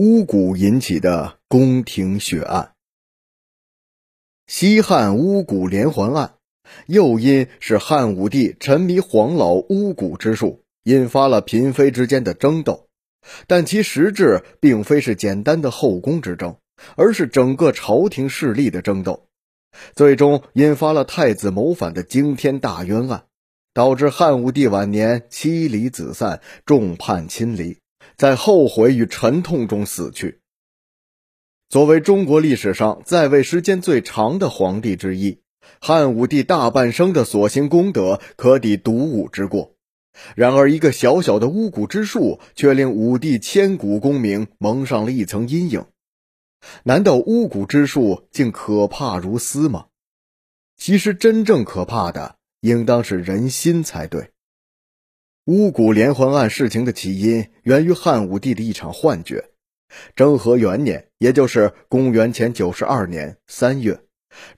巫蛊引起的宫廷血案。西汉巫蛊连环案，诱因是汉武帝沉迷黄老巫蛊之术，引发了嫔妃之间的争斗。但其实质并非是简单的后宫之争，而是整个朝廷势力的争斗，最终引发了太子谋反的惊天大冤案，导致汉武帝晚年妻离子散，众叛亲离。在后悔与沉痛中死去。作为中国历史上在位时间最长的皇帝之一，汉武帝大半生的所行功德可抵独武之过。然而，一个小小的巫蛊之术，却令武帝千古功名蒙上了一层阴影。难道巫蛊之术竟可怕如斯吗？其实，真正可怕的应当是人心才对。巫蛊连环案事情的起因源于汉武帝的一场幻觉。征和元年，也就是公元前九十二年三月，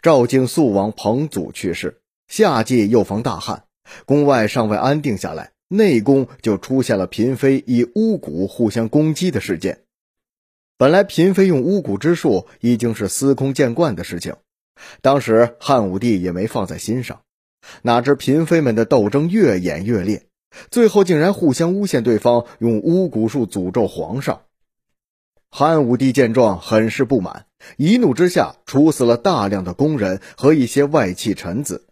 赵敬肃王彭祖去世，夏季又逢大旱，宫外尚未安定下来，内宫就出现了嫔妃以巫蛊互相攻击的事件。本来嫔妃用巫蛊之术已经是司空见惯的事情，当时汉武帝也没放在心上，哪知嫔妃们的斗争越演越烈。最后竟然互相诬陷对方，用巫蛊术诅咒皇上。汉武帝见状，很是不满，一怒之下处死了大量的宫人和一些外戚臣子。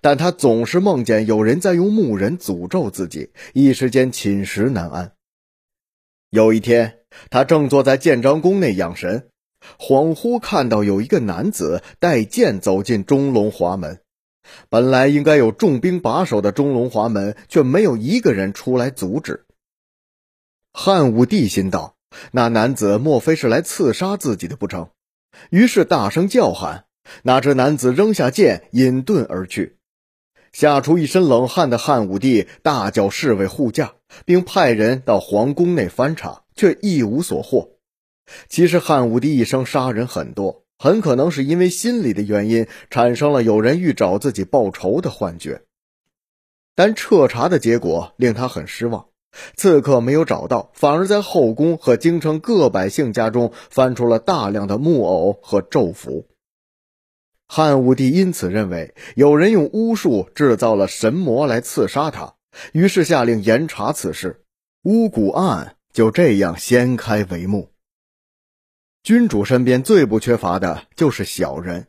但他总是梦见有人在用木人诅咒自己，一时间寝食难安。有一天，他正坐在建章宫内养神，恍惚看到有一个男子带剑走进钟龙华门。本来应该有重兵把守的钟龙华门，却没有一个人出来阻止。汉武帝心道：那男子莫非是来刺杀自己的不成？于是大声叫喊。哪知男子扔下剑，隐遁而去。吓出一身冷汗的汉武帝大叫侍卫护驾，并派人到皇宫内翻查，却一无所获。其实汉武帝一生杀人很多。很可能是因为心理的原因，产生了有人欲找自己报仇的幻觉。但彻查的结果令他很失望，刺客没有找到，反而在后宫和京城各百姓家中翻出了大量的木偶和咒符。汉武帝因此认为有人用巫术制造了神魔来刺杀他，于是下令严查此事，巫蛊案就这样掀开帷幕。君主身边最不缺乏的就是小人，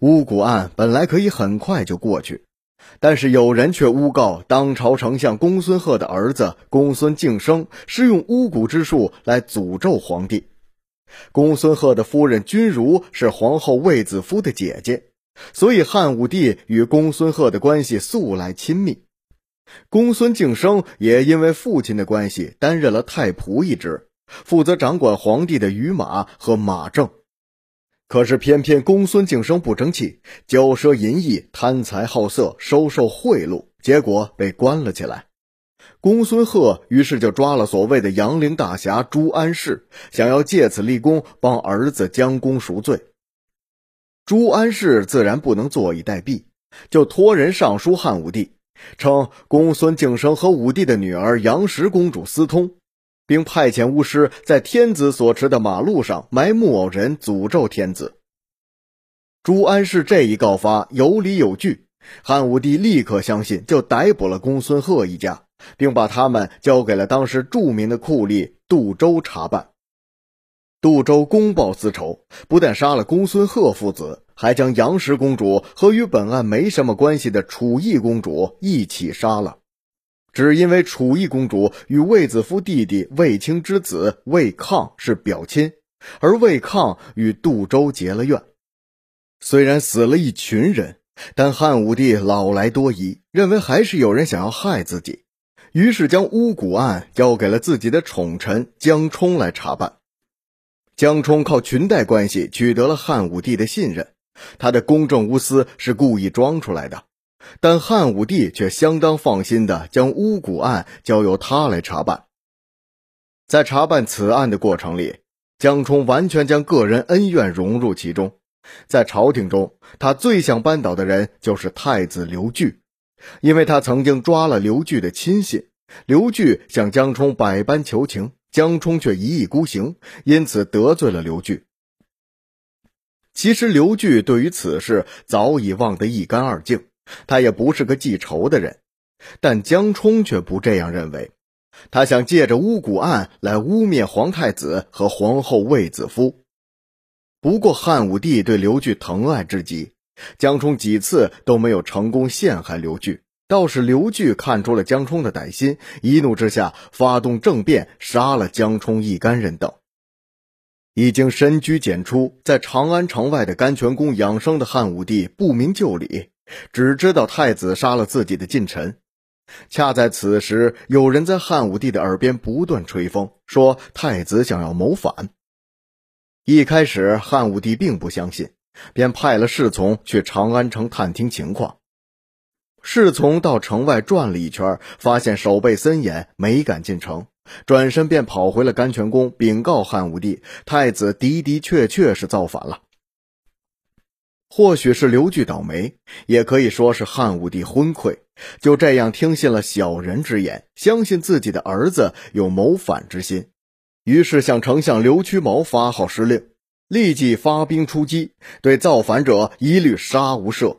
巫蛊案本来可以很快就过去，但是有人却诬告当朝丞相公孙贺的儿子公孙敬升是用巫蛊之术来诅咒皇帝。公孙贺的夫人君如是皇后卫子夫的姐姐，所以汉武帝与公孙贺的关系素来亲密。公孙敬升也因为父亲的关系担任了太仆一职。负责掌管皇帝的御马和马政，可是偏偏公孙敬升不争气，骄奢淫逸、贪财好色、收受贿赂，结果被关了起来。公孙贺于是就抓了所谓的杨陵大侠朱安世，想要借此立功，帮儿子将功赎罪。朱安世自然不能坐以待毙，就托人上书汉武帝，称公孙敬升和武帝的女儿杨氏公主私通。并派遣巫师在天子所持的马路上埋木偶人，诅咒天子。朱安世这一告发有理有据，汉武帝立刻相信，就逮捕了公孙贺一家，并把他们交给了当时著名的酷吏杜周查办。杜周公报私仇，不但杀了公孙贺父子，还将杨氏公主和与本案没什么关系的楚义公主一起杀了。只因为楚义公主与卫子夫弟弟卫青之子卫抗是表亲，而卫抗与杜周结了怨。虽然死了一群人，但汉武帝老来多疑，认为还是有人想要害自己，于是将巫蛊案交给了自己的宠臣江充来查办。江充靠裙带关系取得了汉武帝的信任，他的公正无私是故意装出来的。但汉武帝却相当放心的将巫蛊案交由他来查办。在查办此案的过程里，江充完全将个人恩怨融入其中。在朝廷中，他最想扳倒的人就是太子刘据，因为他曾经抓了刘据的亲信。刘据向江充百般求情，江冲却一意孤行，因此得罪了刘据。其实刘据对于此事早已忘得一干二净，他也不是个记仇的人。但江冲却不这样认为，他想借着巫蛊案来污蔑皇太子和皇后卫子夫。不过汉武帝对刘据疼爱至极，江冲几次都没有成功陷害刘据。倒是刘据看出了江冲的歹心，一怒之下发动政变，杀了江冲一干人等。已经深居简出，在长安城外的甘泉宫养生的汉武帝不明就里，只知道太子杀了自己的近臣。恰在此时，有人在汉武帝的耳边不断吹风，说太子想要谋反。一开始，汉武帝并不相信，便派了侍从去长安城探听情况。侍从到城外转了一圈，发现守备森严，没敢进城，转身便跑回了甘泉宫，禀告汉武帝：太子的的确确是造反了。或许是刘据倒霉，也可以说是汉武帝昏聩，就这样听信了小人之言，相信自己的儿子有谋反之心，于是向丞相刘屈毛发号施令，立即发兵出击，对造反者一律杀无赦。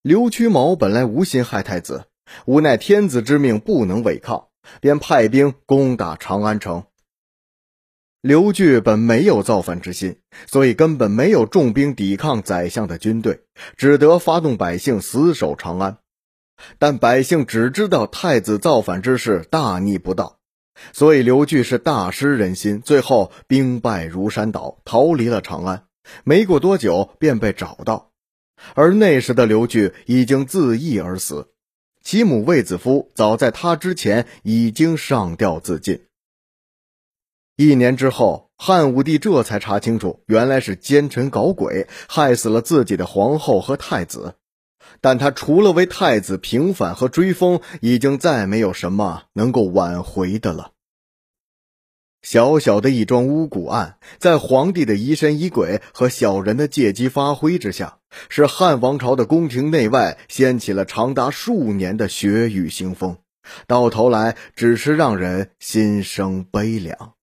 刘屈毛本来无心害太子，无奈天子之命不能违抗，便派兵攻打长安城。刘据本没有造反之心，所以根本没有重兵抵抗宰相的军队，只得发动百姓死守长安。但百姓只知道太子造反之事，大逆不道，所以刘据是大失人心，最后兵败如山倒，逃离了长安。没过多久，便被找到。而那时的刘据已经自缢而死，其母卫子夫早在他之前已经上吊自尽。一年之后，汉武帝这才查清楚，原来是奸臣搞鬼，害死了自己的皇后和太子。但他除了为太子平反和追封，已经再没有什么能够挽回的了。小小的一桩巫蛊案，在皇帝的疑神疑鬼和小人的借机发挥之下，使汉王朝的宫廷内外掀起了长达数年的血雨腥风，到头来只是让人心生悲凉。